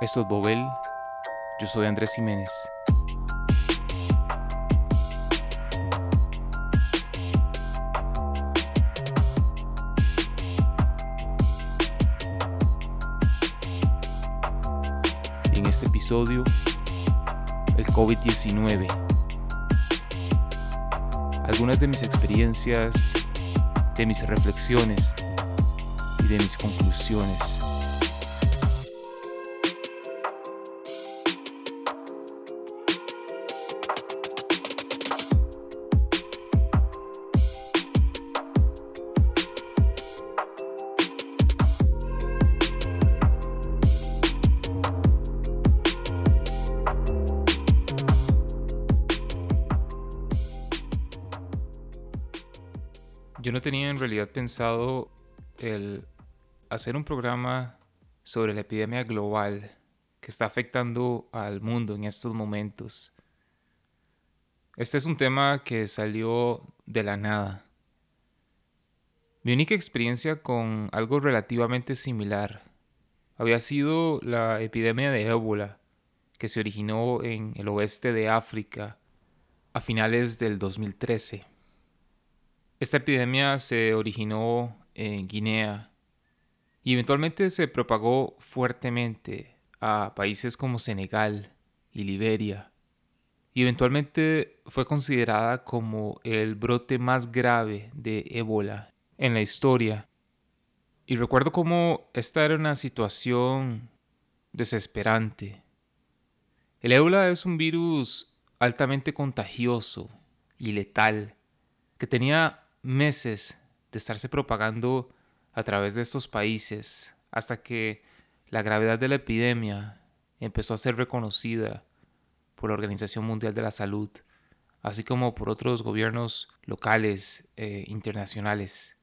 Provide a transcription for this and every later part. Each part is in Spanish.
Esto es Bobel, yo soy Andrés Jiménez. en este episodio, el COVID-19. Algunas de mis experiencias, de mis reflexiones y de mis conclusiones. El hacer un programa sobre la epidemia global que está afectando al mundo en estos momentos. Este es un tema que salió de la nada. Mi única experiencia con algo relativamente similar había sido la epidemia de ébola que se originó en el oeste de África a finales del 2013. Esta epidemia se originó en Guinea y eventualmente se propagó fuertemente a países como Senegal y Liberia. Y eventualmente fue considerada como el brote más grave de ébola en la historia. Y recuerdo cómo esta era una situación desesperante. El ébola es un virus altamente contagioso y letal que tenía meses de estarse propagando a través de estos países hasta que la gravedad de la epidemia empezó a ser reconocida por la Organización Mundial de la Salud, así como por otros gobiernos locales e internacionales.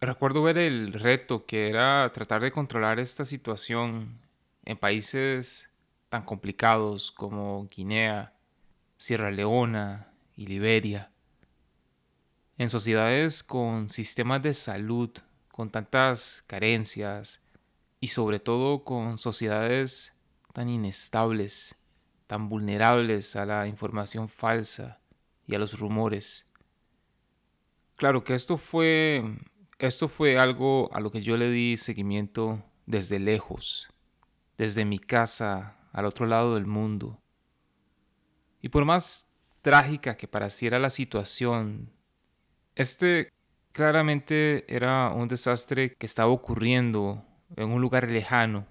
Recuerdo ver el reto que era tratar de controlar esta situación en países tan complicados como Guinea, Sierra Leona y Liberia en sociedades con sistemas de salud con tantas carencias y sobre todo con sociedades tan inestables, tan vulnerables a la información falsa y a los rumores. Claro que esto fue esto fue algo a lo que yo le di seguimiento desde lejos, desde mi casa al otro lado del mundo. Y por más trágica que pareciera la situación este claramente era un desastre que estaba ocurriendo en un lugar lejano,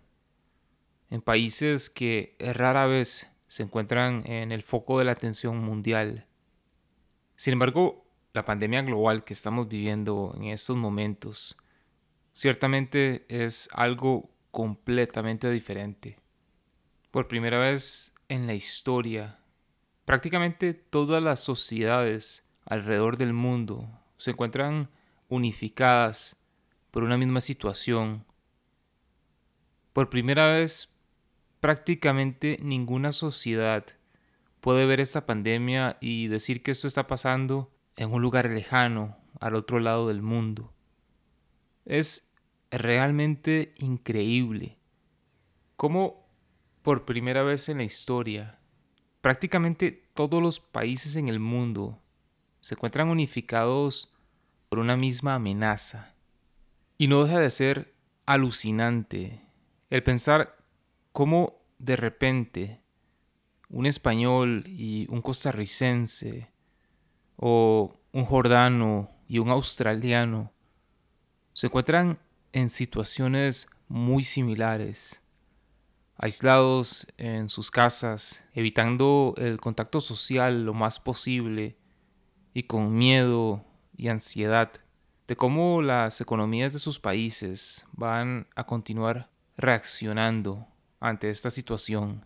en países que rara vez se encuentran en el foco de la atención mundial. Sin embargo, la pandemia global que estamos viviendo en estos momentos ciertamente es algo completamente diferente. Por primera vez en la historia, prácticamente todas las sociedades alrededor del mundo se encuentran unificadas por una misma situación. Por primera vez, prácticamente ninguna sociedad puede ver esta pandemia y decir que esto está pasando en un lugar lejano, al otro lado del mundo. Es realmente increíble cómo por primera vez en la historia prácticamente todos los países en el mundo se encuentran unificados por una misma amenaza. Y no deja de ser alucinante el pensar cómo de repente un español y un costarricense o un jordano y un australiano se encuentran en situaciones muy similares, aislados en sus casas, evitando el contacto social lo más posible y con miedo y ansiedad de cómo las economías de sus países van a continuar reaccionando ante esta situación.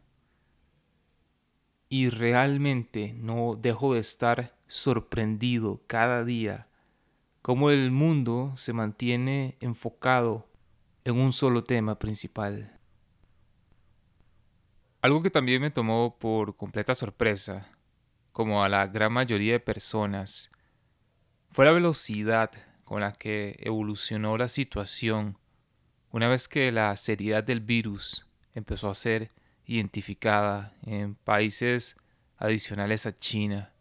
Y realmente no dejo de estar sorprendido cada día cómo el mundo se mantiene enfocado en un solo tema principal. Algo que también me tomó por completa sorpresa como a la gran mayoría de personas, fue la velocidad con la que evolucionó la situación una vez que la seriedad del virus empezó a ser identificada en países adicionales a China.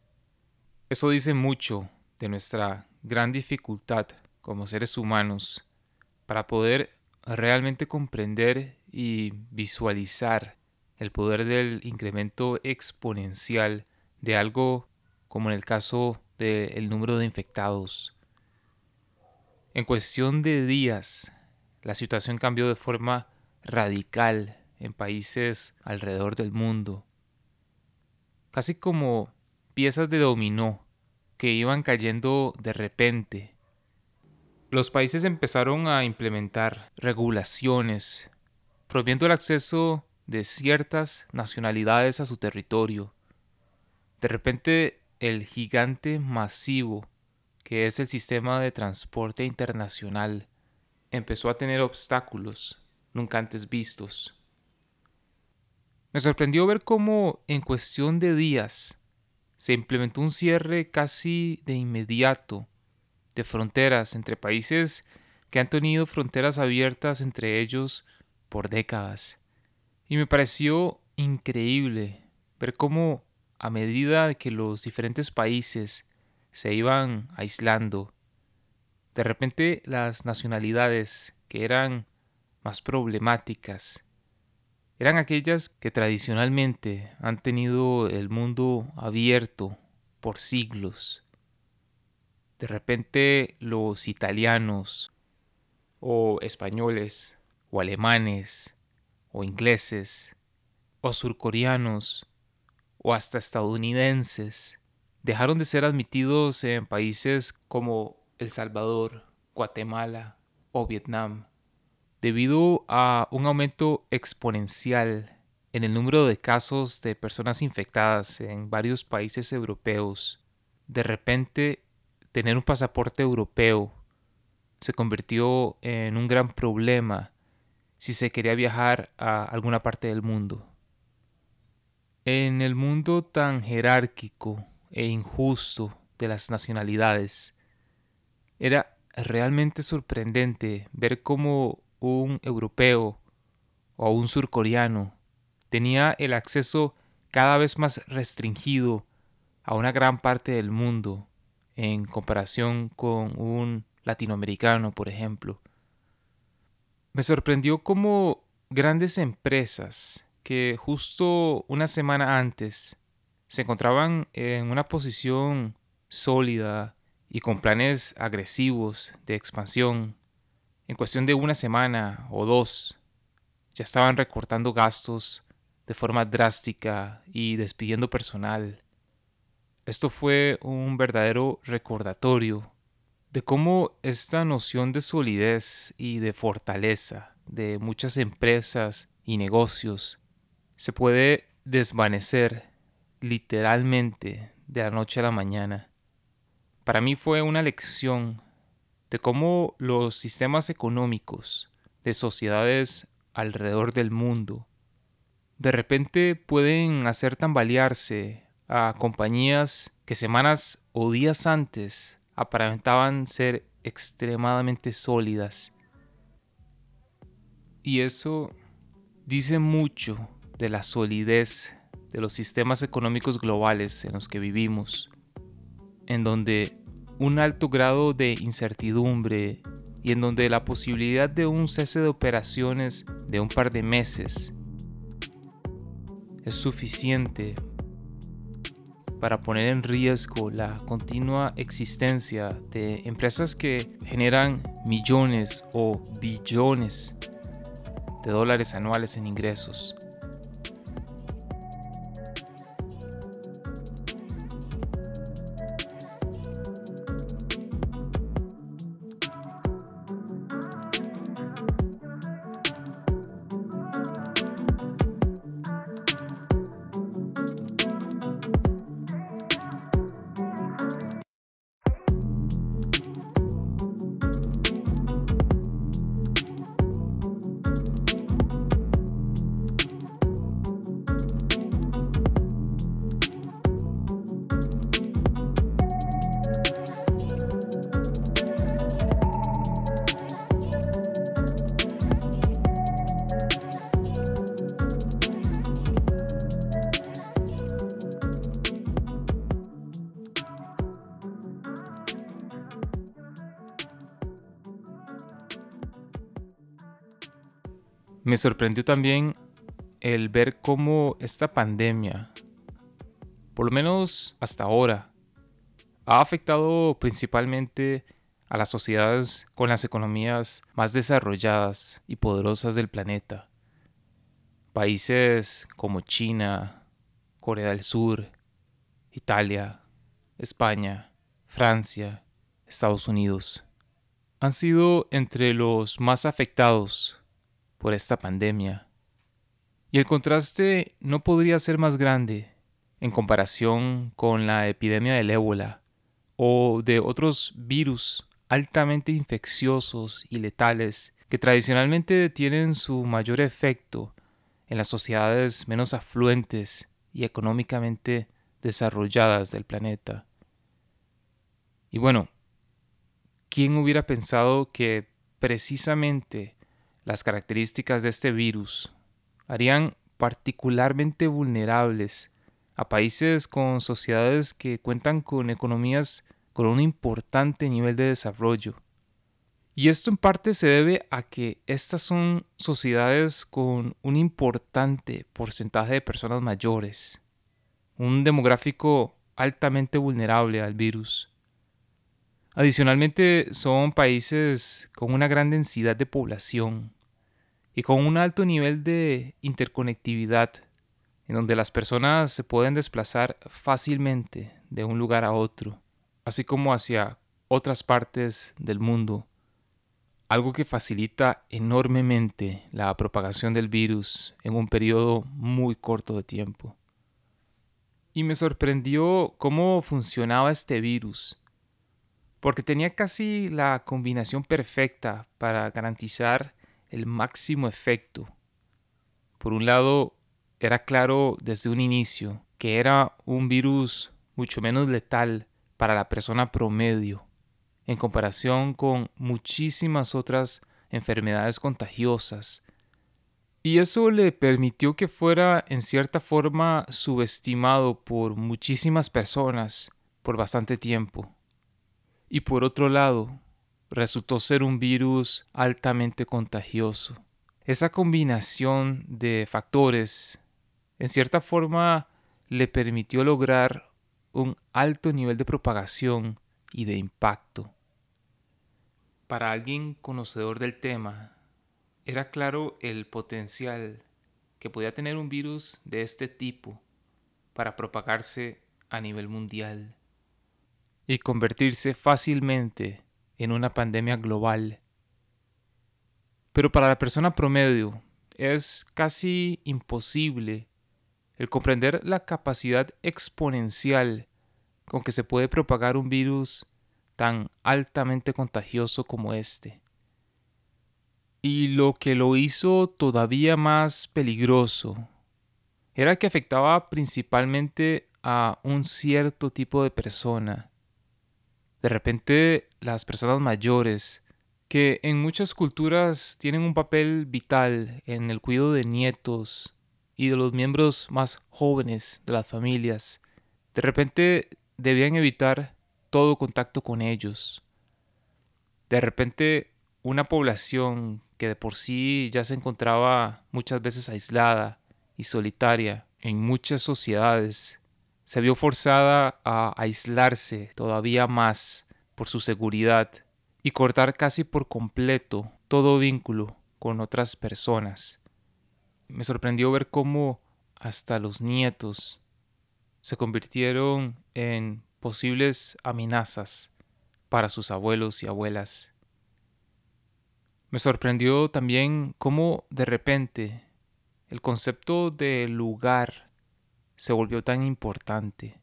Eso dice mucho de nuestra gran dificultad como seres humanos para poder realmente comprender y visualizar el poder del incremento exponencial de algo como en el caso del número de infectados. En cuestión de días, la situación cambió de forma radical en países alrededor del mundo, casi como piezas de dominó que iban cayendo de repente. Los países empezaron a implementar regulaciones, prohibiendo el acceso de ciertas nacionalidades a su territorio. De repente, el gigante masivo que es el sistema de transporte internacional empezó a tener obstáculos nunca antes vistos. Me sorprendió ver cómo en cuestión de días se implementó un cierre casi de inmediato de fronteras entre países que han tenido fronteras abiertas entre ellos por décadas. Y me pareció increíble ver cómo a medida que los diferentes países se iban aislando, de repente las nacionalidades que eran más problemáticas eran aquellas que tradicionalmente han tenido el mundo abierto por siglos. De repente los italianos o españoles o alemanes o ingleses o surcoreanos o hasta estadounidenses dejaron de ser admitidos en países como El Salvador, Guatemala o Vietnam debido a un aumento exponencial en el número de casos de personas infectadas en varios países europeos. De repente, tener un pasaporte europeo se convirtió en un gran problema si se quería viajar a alguna parte del mundo. En el mundo tan jerárquico e injusto de las nacionalidades, era realmente sorprendente ver cómo un europeo o un surcoreano tenía el acceso cada vez más restringido a una gran parte del mundo en comparación con un latinoamericano, por ejemplo. Me sorprendió cómo grandes empresas que justo una semana antes se encontraban en una posición sólida y con planes agresivos de expansión en cuestión de una semana o dos, ya estaban recortando gastos de forma drástica y despidiendo personal. Esto fue un verdadero recordatorio de cómo esta noción de solidez y de fortaleza de muchas empresas y negocios se puede desvanecer literalmente de la noche a la mañana. Para mí fue una lección de cómo los sistemas económicos de sociedades alrededor del mundo de repente pueden hacer tambalearse a compañías que semanas o días antes aparentaban ser extremadamente sólidas. Y eso dice mucho de la solidez de los sistemas económicos globales en los que vivimos, en donde un alto grado de incertidumbre y en donde la posibilidad de un cese de operaciones de un par de meses es suficiente para poner en riesgo la continua existencia de empresas que generan millones o billones de dólares anuales en ingresos. Me sorprendió también el ver cómo esta pandemia, por lo menos hasta ahora, ha afectado principalmente a las sociedades con las economías más desarrolladas y poderosas del planeta. Países como China, Corea del Sur, Italia, España, Francia, Estados Unidos, han sido entre los más afectados por esta pandemia. Y el contraste no podría ser más grande en comparación con la epidemia del ébola o de otros virus altamente infecciosos y letales que tradicionalmente tienen su mayor efecto en las sociedades menos afluentes y económicamente desarrolladas del planeta. Y bueno, ¿quién hubiera pensado que precisamente las características de este virus harían particularmente vulnerables a países con sociedades que cuentan con economías con un importante nivel de desarrollo. Y esto en parte se debe a que estas son sociedades con un importante porcentaje de personas mayores, un demográfico altamente vulnerable al virus. Adicionalmente son países con una gran densidad de población y con un alto nivel de interconectividad, en donde las personas se pueden desplazar fácilmente de un lugar a otro así como hacia otras partes del mundo, algo que facilita enormemente la propagación del virus en un periodo muy corto de tiempo. Y me sorprendió cómo funcionaba este virus, porque tenía casi la combinación perfecta para garantizar el máximo efecto. Por un lado, era claro desde un inicio que era un virus mucho menos letal para la persona promedio en comparación con muchísimas otras enfermedades contagiosas. Y eso le permitió que fuera en cierta forma subestimado por muchísimas personas por bastante tiempo. Y por otro lado, resultó ser un virus altamente contagioso. Esa combinación de factores, en cierta forma, le permitió lograr un alto nivel de propagación y de impacto. Para alguien conocedor del tema, era claro el potencial que podía tener un virus de este tipo para propagarse a nivel mundial y convertirse fácilmente en una pandemia global. Pero para la persona promedio es casi imposible el comprender la capacidad exponencial con que se puede propagar un virus tan altamente contagioso como este. Y lo que lo hizo todavía más peligroso era que afectaba principalmente a un cierto tipo de persona. De repente las personas mayores, que en muchas culturas tienen un papel vital en el cuidado de nietos, y de los miembros más jóvenes de las familias, de repente debían evitar todo contacto con ellos. De repente una población que de por sí ya se encontraba muchas veces aislada y solitaria en muchas sociedades, se vio forzada a aislarse todavía más por su seguridad y cortar casi por completo todo vínculo con otras personas me sorprendió ver cómo hasta los nietos se convirtieron en posibles amenazas para sus abuelos y abuelas. Me sorprendió también cómo de repente el concepto de lugar se volvió tan importante.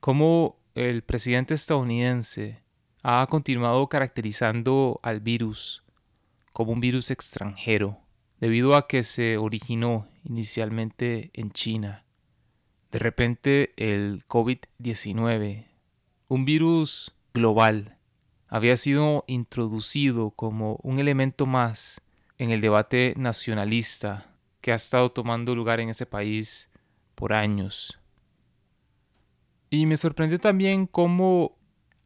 Cómo el presidente estadounidense ha continuado caracterizando al virus como un virus extranjero debido a que se originó inicialmente en China. De repente el COVID-19, un virus global, había sido introducido como un elemento más en el debate nacionalista que ha estado tomando lugar en ese país por años. Y me sorprendió también cómo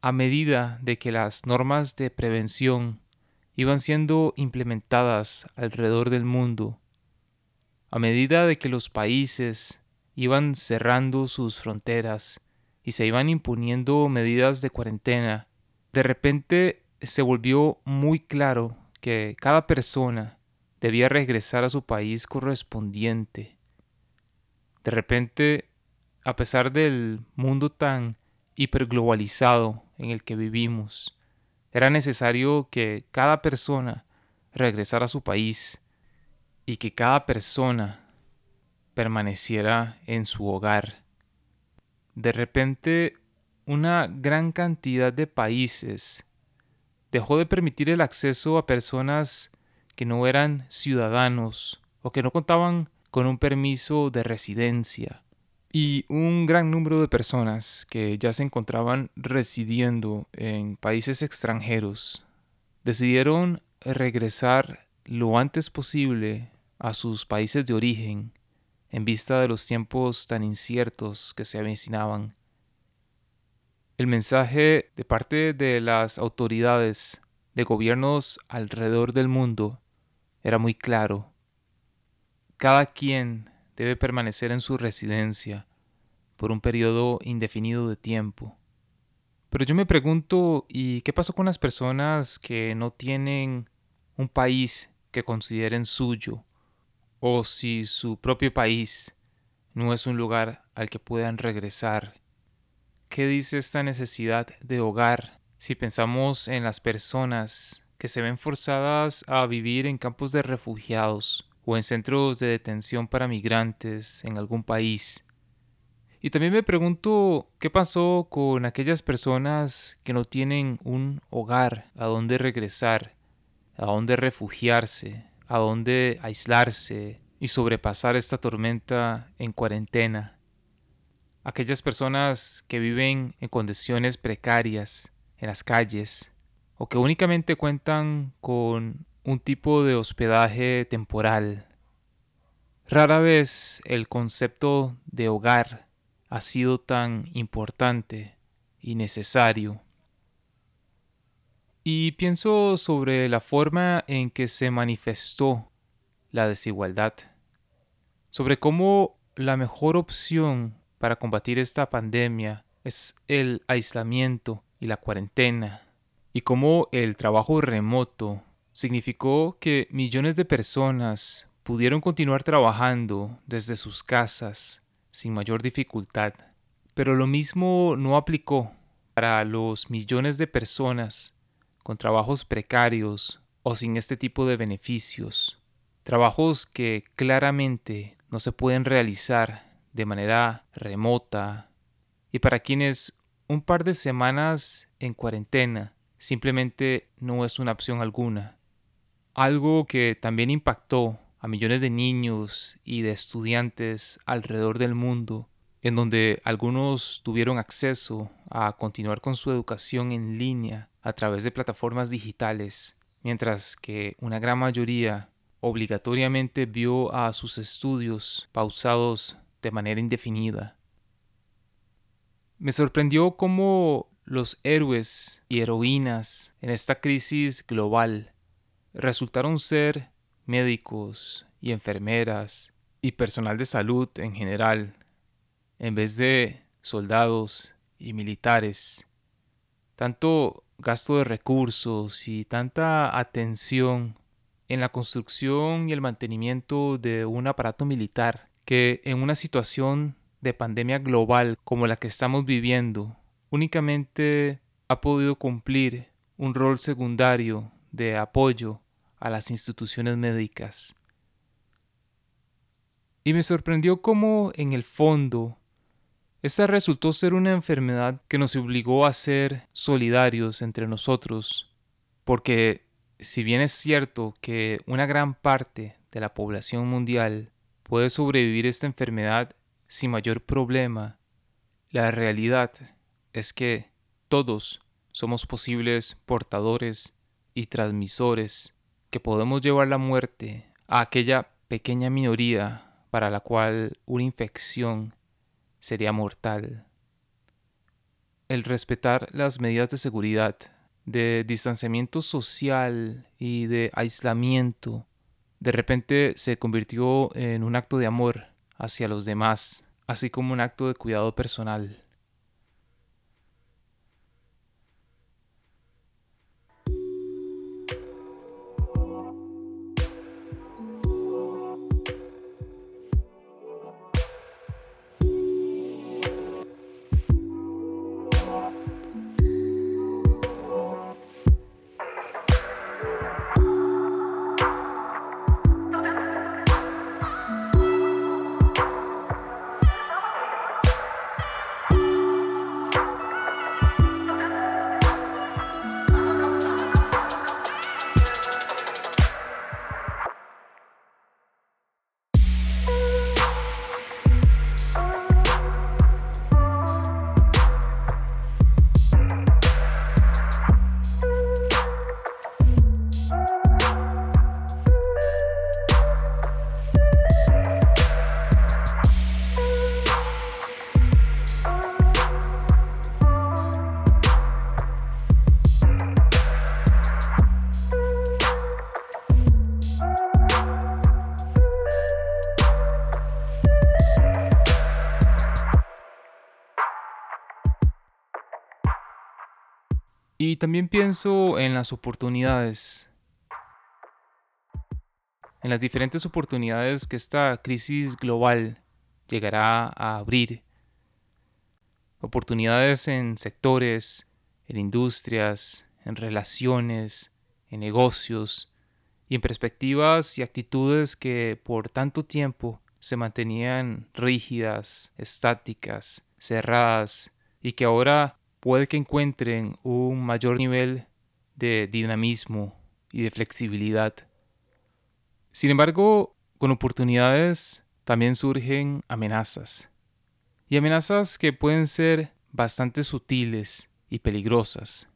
a medida de que las normas de prevención iban siendo implementadas alrededor del mundo. A medida de que los países iban cerrando sus fronteras y se iban imponiendo medidas de cuarentena, de repente se volvió muy claro que cada persona debía regresar a su país correspondiente. De repente, a pesar del mundo tan hiperglobalizado en el que vivimos, era necesario que cada persona regresara a su país y que cada persona permaneciera en su hogar. De repente, una gran cantidad de países dejó de permitir el acceso a personas que no eran ciudadanos o que no contaban con un permiso de residencia. Y un gran número de personas que ya se encontraban residiendo en países extranjeros decidieron regresar lo antes posible a sus países de origen en vista de los tiempos tan inciertos que se avecinaban. El mensaje de parte de las autoridades de gobiernos alrededor del mundo era muy claro. Cada quien debe permanecer en su residencia por un periodo indefinido de tiempo. Pero yo me pregunto, ¿y qué pasó con las personas que no tienen un país que consideren suyo o si su propio país no es un lugar al que puedan regresar. ¿Qué dice esta necesidad de hogar si pensamos en las personas que se ven forzadas a vivir en campos de refugiados o en centros de detención para migrantes en algún país? Y también me pregunto qué pasó con aquellas personas que no tienen un hogar a donde regresar, a donde refugiarse, a dónde aislarse y sobrepasar esta tormenta en cuarentena. Aquellas personas que viven en condiciones precarias en las calles o que únicamente cuentan con un tipo de hospedaje temporal. Rara vez el concepto de hogar ha sido tan importante y necesario y pienso sobre la forma en que se manifestó la desigualdad, sobre cómo la mejor opción para combatir esta pandemia es el aislamiento y la cuarentena, y cómo el trabajo remoto significó que millones de personas pudieron continuar trabajando desde sus casas sin mayor dificultad. Pero lo mismo no aplicó para los millones de personas con trabajos precarios o sin este tipo de beneficios, trabajos que claramente no se pueden realizar de manera remota y para quienes un par de semanas en cuarentena simplemente no es una opción alguna. Algo que también impactó a millones de niños y de estudiantes alrededor del mundo, en donde algunos tuvieron acceso a continuar con su educación en línea a través de plataformas digitales, mientras que una gran mayoría obligatoriamente vio a sus estudios pausados de manera indefinida. Me sorprendió cómo los héroes y heroínas en esta crisis global resultaron ser médicos y enfermeras y personal de salud en general, en vez de soldados y militares. Tanto gasto de recursos y tanta atención en la construcción y el mantenimiento de un aparato militar que en una situación de pandemia global como la que estamos viviendo únicamente ha podido cumplir un rol secundario de apoyo a las instituciones médicas. Y me sorprendió cómo en el fondo esta resultó ser una enfermedad que nos obligó a ser solidarios entre nosotros, porque si bien es cierto que una gran parte de la población mundial puede sobrevivir esta enfermedad sin mayor problema, la realidad es que todos somos posibles portadores y transmisores que podemos llevar la muerte a aquella pequeña minoría para la cual una infección sería mortal. El respetar las medidas de seguridad de distanciamiento social y de aislamiento, de repente se convirtió en un acto de amor hacia los demás, así como un acto de cuidado personal. Y también pienso en las oportunidades. En las diferentes oportunidades que esta crisis global llegará a abrir. Oportunidades en sectores, en industrias, en relaciones, en negocios y en perspectivas y actitudes que por tanto tiempo se mantenían rígidas, estáticas, cerradas y que ahora puede que encuentren un mayor nivel de dinamismo y de flexibilidad. Sin embargo, con oportunidades también surgen amenazas. Y amenazas que pueden ser bastante sutiles y peligrosas.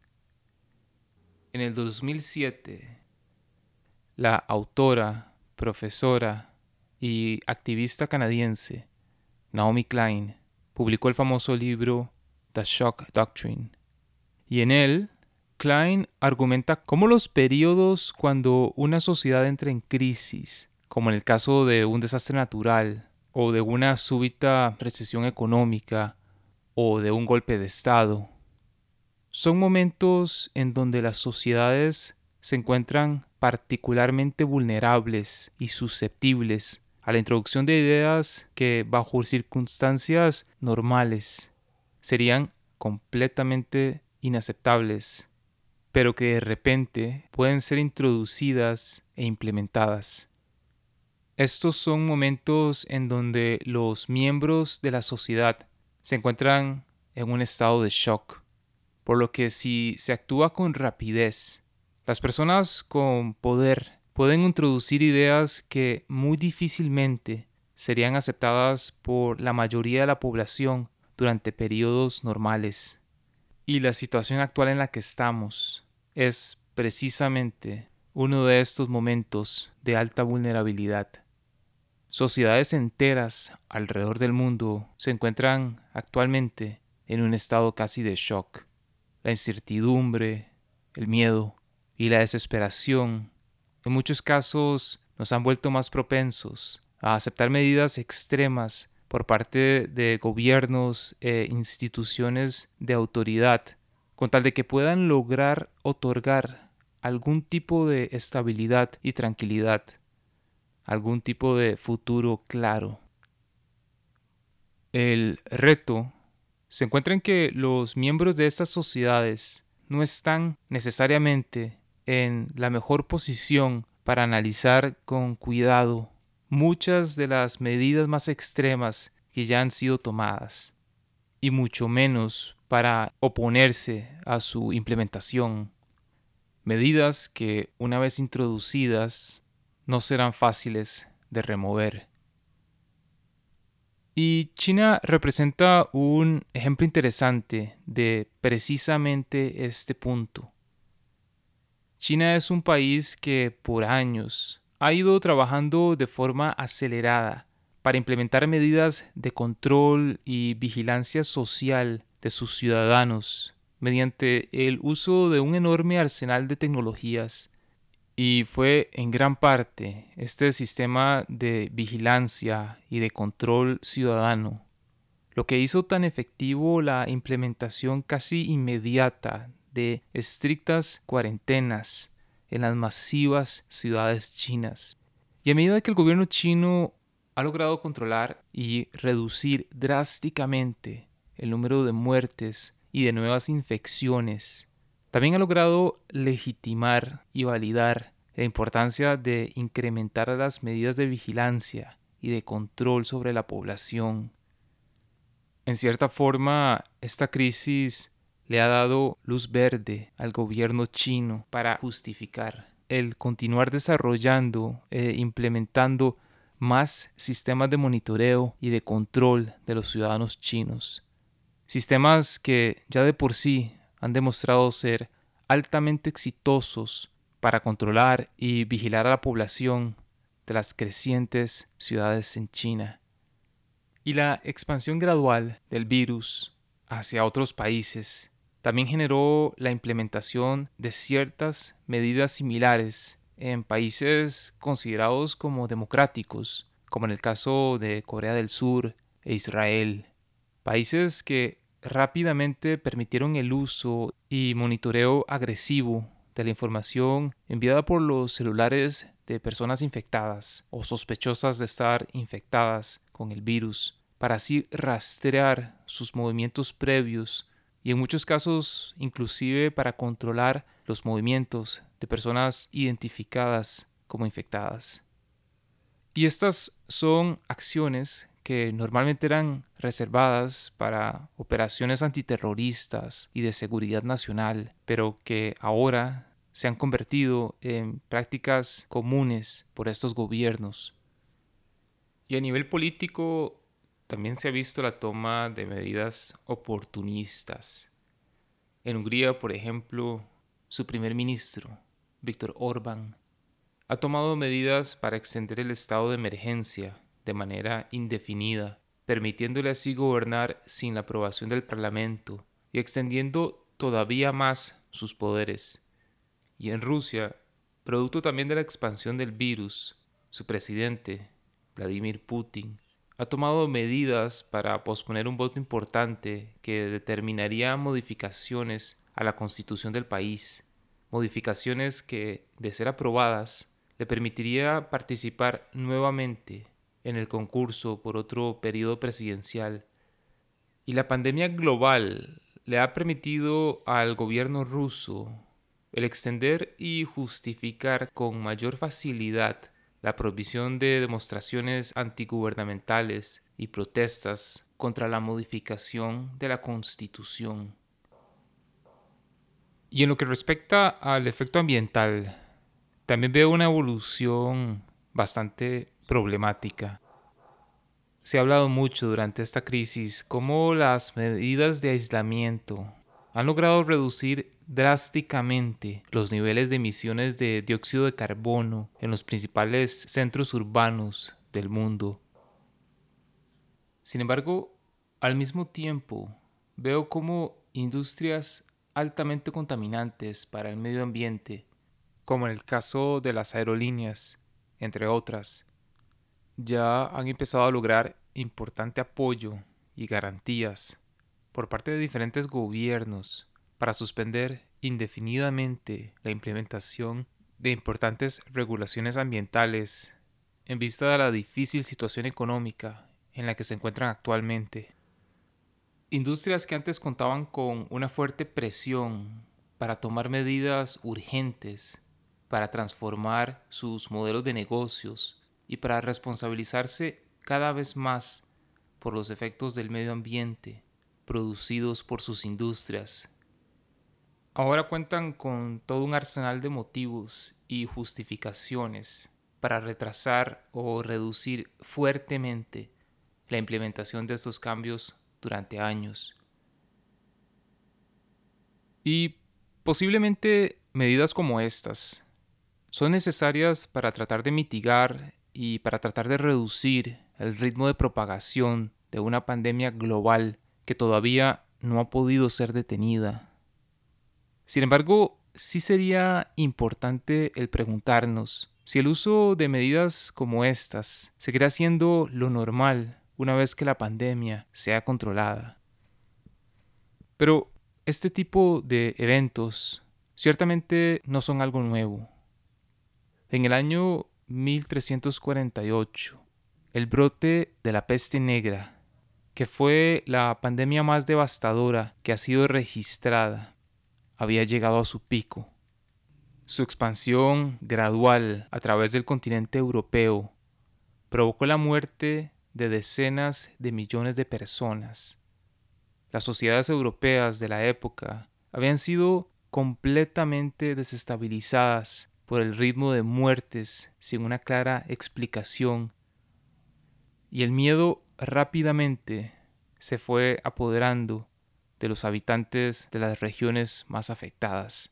En el 2007, la autora, profesora y activista canadiense Naomi Klein publicó el famoso libro The Shock Doctrine. Y en él, Klein argumenta cómo los periodos cuando una sociedad entra en crisis, como en el caso de un desastre natural, o de una súbita recesión económica, o de un golpe de Estado, son momentos en donde las sociedades se encuentran particularmente vulnerables y susceptibles a la introducción de ideas que bajo circunstancias normales serían completamente inaceptables, pero que de repente pueden ser introducidas e implementadas. Estos son momentos en donde los miembros de la sociedad se encuentran en un estado de shock, por lo que si se actúa con rapidez, las personas con poder pueden introducir ideas que muy difícilmente serían aceptadas por la mayoría de la población durante periodos normales. Y la situación actual en la que estamos es precisamente uno de estos momentos de alta vulnerabilidad. Sociedades enteras alrededor del mundo se encuentran actualmente en un estado casi de shock. La incertidumbre, el miedo y la desesperación en muchos casos nos han vuelto más propensos a aceptar medidas extremas por parte de gobiernos e instituciones de autoridad, con tal de que puedan lograr otorgar algún tipo de estabilidad y tranquilidad, algún tipo de futuro claro. El reto se encuentra en que los miembros de estas sociedades no están necesariamente en la mejor posición para analizar con cuidado muchas de las medidas más extremas que ya han sido tomadas, y mucho menos para oponerse a su implementación. Medidas que, una vez introducidas, no serán fáciles de remover. Y China representa un ejemplo interesante de precisamente este punto. China es un país que por años ha ido trabajando de forma acelerada para implementar medidas de control y vigilancia social de sus ciudadanos mediante el uso de un enorme arsenal de tecnologías. Y fue en gran parte este sistema de vigilancia y de control ciudadano lo que hizo tan efectivo la implementación casi inmediata de estrictas cuarentenas en las masivas ciudades chinas. Y a medida que el gobierno chino ha logrado controlar y reducir drásticamente el número de muertes y de nuevas infecciones, también ha logrado legitimar y validar la importancia de incrementar las medidas de vigilancia y de control sobre la población. En cierta forma, esta crisis le ha dado luz verde al gobierno chino para justificar el continuar desarrollando e implementando más sistemas de monitoreo y de control de los ciudadanos chinos. Sistemas que ya de por sí han demostrado ser altamente exitosos para controlar y vigilar a la población de las crecientes ciudades en China. Y la expansión gradual del virus hacia otros países también generó la implementación de ciertas medidas similares en países considerados como democráticos, como en el caso de Corea del Sur e Israel, países que rápidamente permitieron el uso y monitoreo agresivo de la información enviada por los celulares de personas infectadas o sospechosas de estar infectadas con el virus, para así rastrear sus movimientos previos y en muchos casos inclusive para controlar los movimientos de personas identificadas como infectadas. Y estas son acciones que normalmente eran reservadas para operaciones antiterroristas y de seguridad nacional, pero que ahora se han convertido en prácticas comunes por estos gobiernos. Y a nivel político también se ha visto la toma de medidas oportunistas. En Hungría, por ejemplo, su primer ministro, Víctor Orbán, ha tomado medidas para extender el estado de emergencia de manera indefinida, permitiéndole así gobernar sin la aprobación del Parlamento y extendiendo todavía más sus poderes. Y en Rusia, producto también de la expansión del virus, su presidente, Vladimir Putin, ha tomado medidas para posponer un voto importante que determinaría modificaciones a la constitución del país, modificaciones que, de ser aprobadas, le permitiría participar nuevamente en el concurso por otro periodo presidencial. Y la pandemia global le ha permitido al gobierno ruso el extender y justificar con mayor facilidad la provisión de demostraciones antigubernamentales y protestas contra la modificación de la Constitución. Y en lo que respecta al efecto ambiental, también veo una evolución bastante problemática. Se ha hablado mucho durante esta crisis cómo las medidas de aislamiento han logrado reducir drásticamente los niveles de emisiones de dióxido de carbono en los principales centros urbanos del mundo. Sin embargo, al mismo tiempo, veo como industrias altamente contaminantes para el medio ambiente, como en el caso de las aerolíneas, entre otras, ya han empezado a lograr importante apoyo y garantías por parte de diferentes gobiernos para suspender indefinidamente la implementación de importantes regulaciones ambientales en vista de la difícil situación económica en la que se encuentran actualmente. Industrias que antes contaban con una fuerte presión para tomar medidas urgentes para transformar sus modelos de negocios y para responsabilizarse cada vez más por los efectos del medio ambiente producidos por sus industrias. Ahora cuentan con todo un arsenal de motivos y justificaciones para retrasar o reducir fuertemente la implementación de estos cambios durante años. Y posiblemente medidas como estas son necesarias para tratar de mitigar y para tratar de reducir el ritmo de propagación de una pandemia global que todavía no ha podido ser detenida Sin embargo, sí sería importante el preguntarnos si el uso de medidas como estas seguirá siendo lo normal una vez que la pandemia sea controlada. Pero este tipo de eventos ciertamente no son algo nuevo. En el año 1348, el brote de la peste negra, que fue la pandemia más devastadora que ha sido registrada, había llegado a su pico. Su expansión gradual a través del continente europeo provocó la muerte de decenas de millones de personas. Las sociedades europeas de la época habían sido completamente desestabilizadas por el ritmo de muertes sin una clara explicación y el miedo rápidamente se fue apoderando de los habitantes de las regiones más afectadas.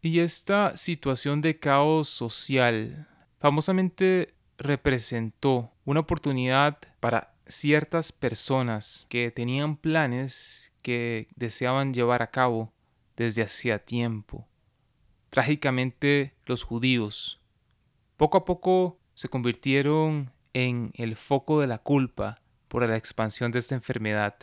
Y esta situación de caos social famosamente representó una oportunidad para ciertas personas que tenían planes que deseaban llevar a cabo desde hacía tiempo. Trágicamente los judíos poco a poco se convirtieron en el foco de la culpa por la expansión de esta enfermedad.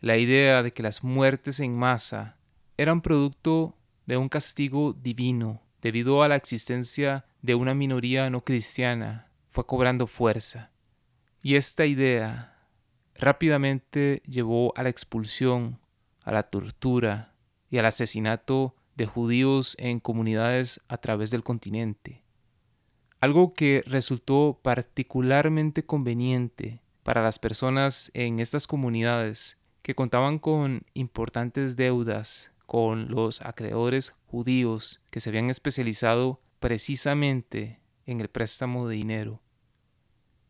La idea de que las muertes en masa eran producto de un castigo divino debido a la existencia de una minoría no cristiana fue cobrando fuerza. Y esta idea rápidamente llevó a la expulsión, a la tortura y al asesinato de judíos en comunidades a través del continente. Algo que resultó particularmente conveniente para las personas en estas comunidades que contaban con importantes deudas con los acreedores judíos que se habían especializado precisamente en el préstamo de dinero.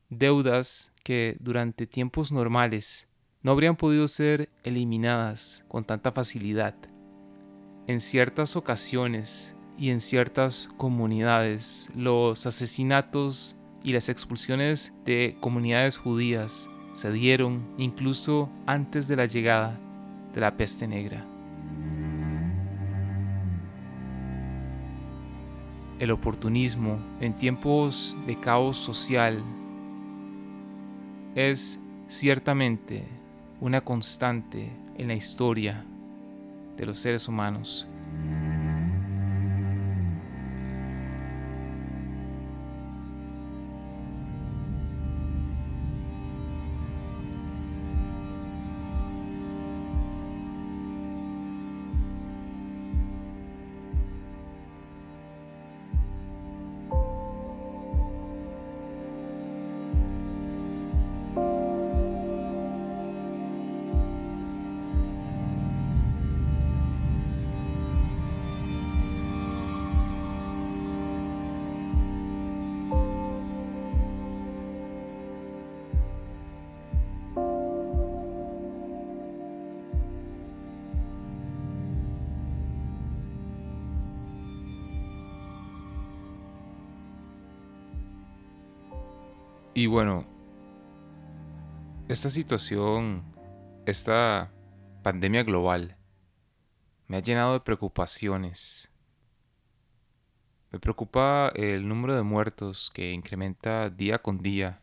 Deudas que durante tiempos normales no habrían podido ser eliminadas con tanta facilidad. En ciertas ocasiones y en ciertas comunidades, los asesinatos y las expulsiones de comunidades judías se dieron incluso antes de la llegada de la peste negra. El oportunismo en tiempos de caos social es ciertamente una constante en la historia de los seres humanos. Y bueno, esta situación, esta pandemia global, me ha llenado de preocupaciones. Me preocupa el número de muertos que incrementa día con día.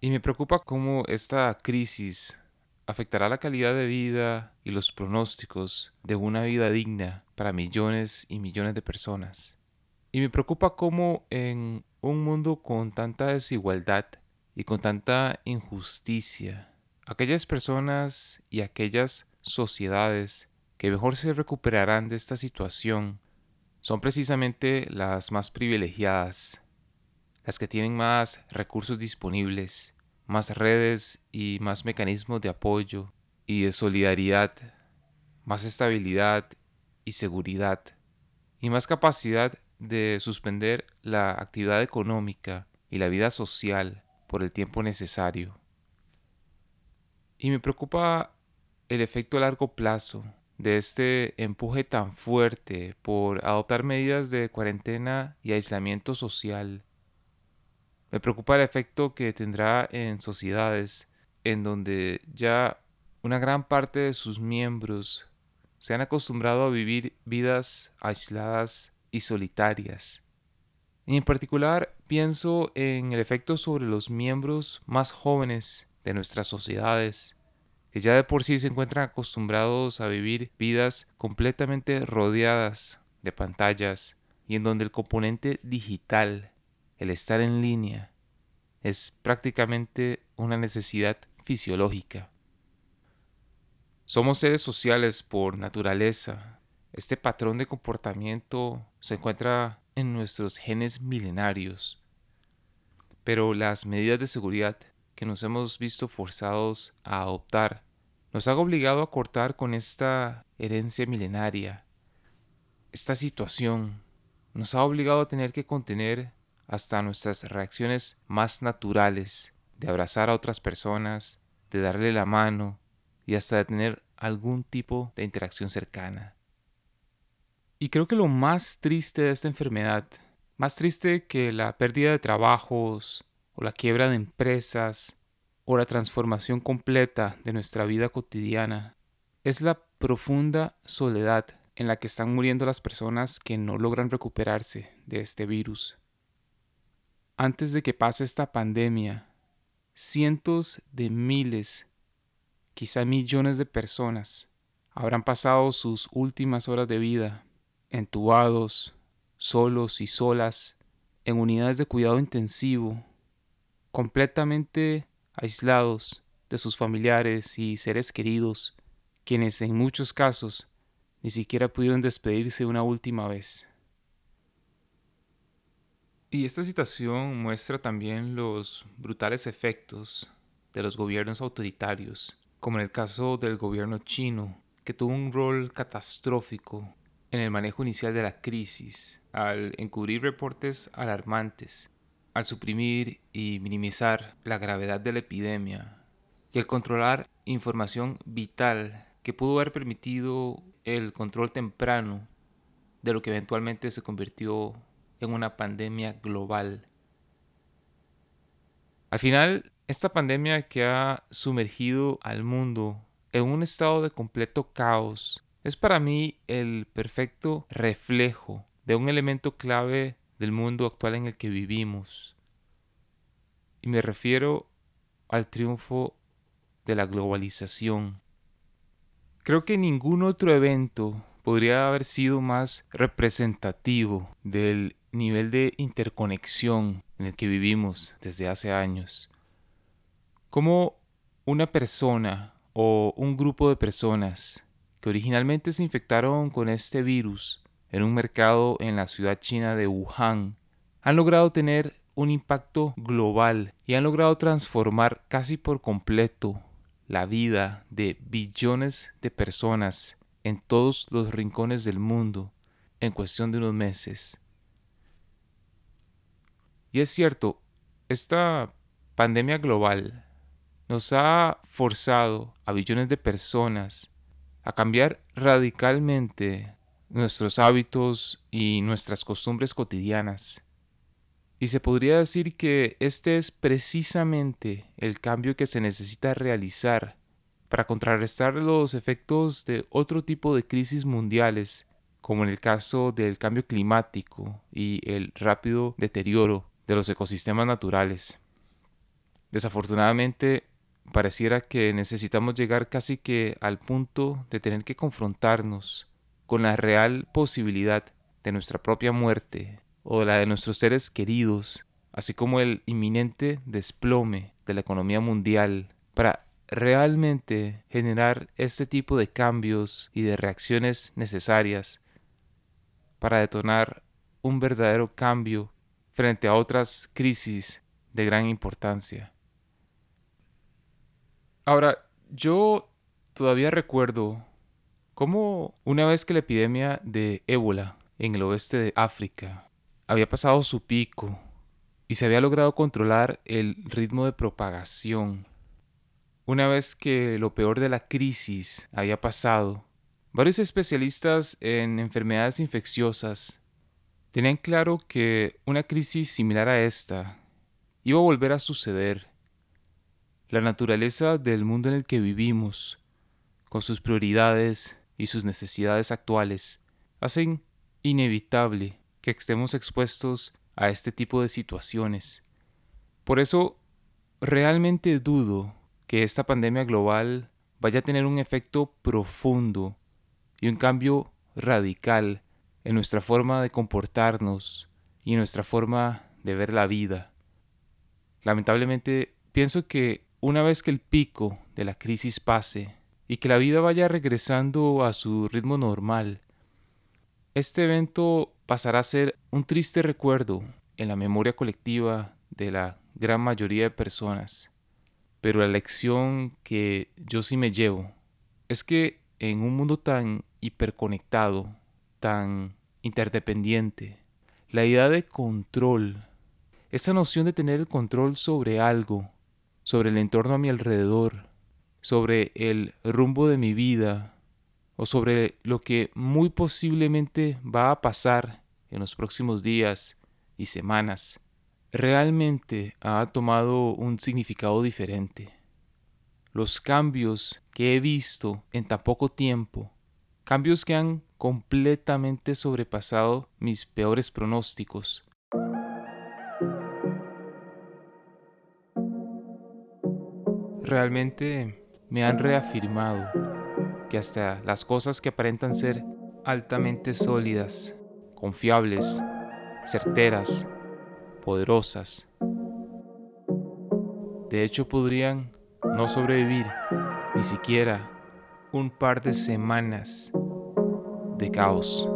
Y me preocupa cómo esta crisis afectará la calidad de vida y los pronósticos de una vida digna para millones y millones de personas. Y me preocupa cómo en un mundo con tanta desigualdad y con tanta injusticia, aquellas personas y aquellas sociedades que mejor se recuperarán de esta situación son precisamente las más privilegiadas, las que tienen más recursos disponibles, más redes y más mecanismos de apoyo y de solidaridad, más estabilidad y seguridad, y más capacidad de suspender la actividad económica y la vida social por el tiempo necesario. Y me preocupa el efecto a largo plazo de este empuje tan fuerte por adoptar medidas de cuarentena y aislamiento social. Me preocupa el efecto que tendrá en sociedades en donde ya una gran parte de sus miembros se han acostumbrado a vivir vidas aisladas y solitarias. Y en particular pienso en el efecto sobre los miembros más jóvenes de nuestras sociedades, que ya de por sí se encuentran acostumbrados a vivir vidas completamente rodeadas de pantallas y en donde el componente digital, el estar en línea, es prácticamente una necesidad fisiológica. Somos seres sociales por naturaleza. Este patrón de comportamiento se encuentra en nuestros genes milenarios. Pero las medidas de seguridad que nos hemos visto forzados a adoptar nos han obligado a cortar con esta herencia milenaria. Esta situación nos ha obligado a tener que contener hasta nuestras reacciones más naturales, de abrazar a otras personas, de darle la mano y hasta de tener algún tipo de interacción cercana. Y creo que lo más triste de esta enfermedad, más triste que la pérdida de trabajos o la quiebra de empresas o la transformación completa de nuestra vida cotidiana, es la profunda soledad en la que están muriendo las personas que no logran recuperarse de este virus. Antes de que pase esta pandemia, cientos de miles, quizá millones de personas habrán pasado sus últimas horas de vida entubados, solos y solas, en unidades de cuidado intensivo, completamente aislados de sus familiares y seres queridos, quienes en muchos casos ni siquiera pudieron despedirse una última vez. Y esta situación muestra también los brutales efectos de los gobiernos autoritarios, como en el caso del gobierno chino, que tuvo un rol catastrófico en el manejo inicial de la crisis, al encubrir reportes alarmantes, al suprimir y minimizar la gravedad de la epidemia y al controlar información vital que pudo haber permitido el control temprano de lo que eventualmente se convirtió en una pandemia global. Al final, esta pandemia que ha sumergido al mundo en un estado de completo caos es para mí el perfecto reflejo de un elemento clave del mundo actual en el que vivimos. Y me refiero al triunfo de la globalización. Creo que ningún otro evento podría haber sido más representativo del nivel de interconexión en el que vivimos desde hace años. Como una persona o un grupo de personas que originalmente se infectaron con este virus en un mercado en la ciudad china de Wuhan han logrado tener un impacto global y han logrado transformar casi por completo la vida de billones de personas en todos los rincones del mundo en cuestión de unos meses. Y es cierto, esta pandemia global nos ha forzado a billones de personas a cambiar radicalmente nuestros hábitos y nuestras costumbres cotidianas. Y se podría decir que este es precisamente el cambio que se necesita realizar para contrarrestar los efectos de otro tipo de crisis mundiales, como en el caso del cambio climático y el rápido deterioro de los ecosistemas naturales. Desafortunadamente, pareciera que necesitamos llegar casi que al punto de tener que confrontarnos con la real posibilidad de nuestra propia muerte o la de nuestros seres queridos, así como el inminente desplome de la economía mundial, para realmente generar este tipo de cambios y de reacciones necesarias para detonar un verdadero cambio frente a otras crisis de gran importancia. Ahora, yo todavía recuerdo cómo una vez que la epidemia de ébola en el oeste de África había pasado su pico y se había logrado controlar el ritmo de propagación, una vez que lo peor de la crisis había pasado, varios especialistas en enfermedades infecciosas Tenían claro que una crisis similar a esta iba a volver a suceder. La naturaleza del mundo en el que vivimos, con sus prioridades y sus necesidades actuales hacen inevitable que estemos expuestos a este tipo de situaciones. Por eso, realmente dudo que esta pandemia global vaya a tener un efecto profundo y un cambio radical en nuestra forma de comportarnos y en nuestra forma de ver la vida. Lamentablemente, pienso que una vez que el pico de la crisis pase y que la vida vaya regresando a su ritmo normal, este evento pasará a ser un triste recuerdo en la memoria colectiva de la gran mayoría de personas. Pero la lección que yo sí me llevo es que en un mundo tan hiperconectado, tan interdependiente, la idea de control, esa noción de tener el control sobre algo, sobre el entorno a mi alrededor, sobre el rumbo de mi vida, o sobre lo que muy posiblemente va a pasar en los próximos días y semanas, realmente ha tomado un significado diferente. Los cambios que he visto en tan poco tiempo, cambios que han completamente sobrepasado mis peores pronósticos. Realmente me han reafirmado que hasta las cosas que aparentan ser altamente sólidas, confiables, certeras, poderosas, de hecho podrían no sobrevivir ni siquiera un par de semanas de caos.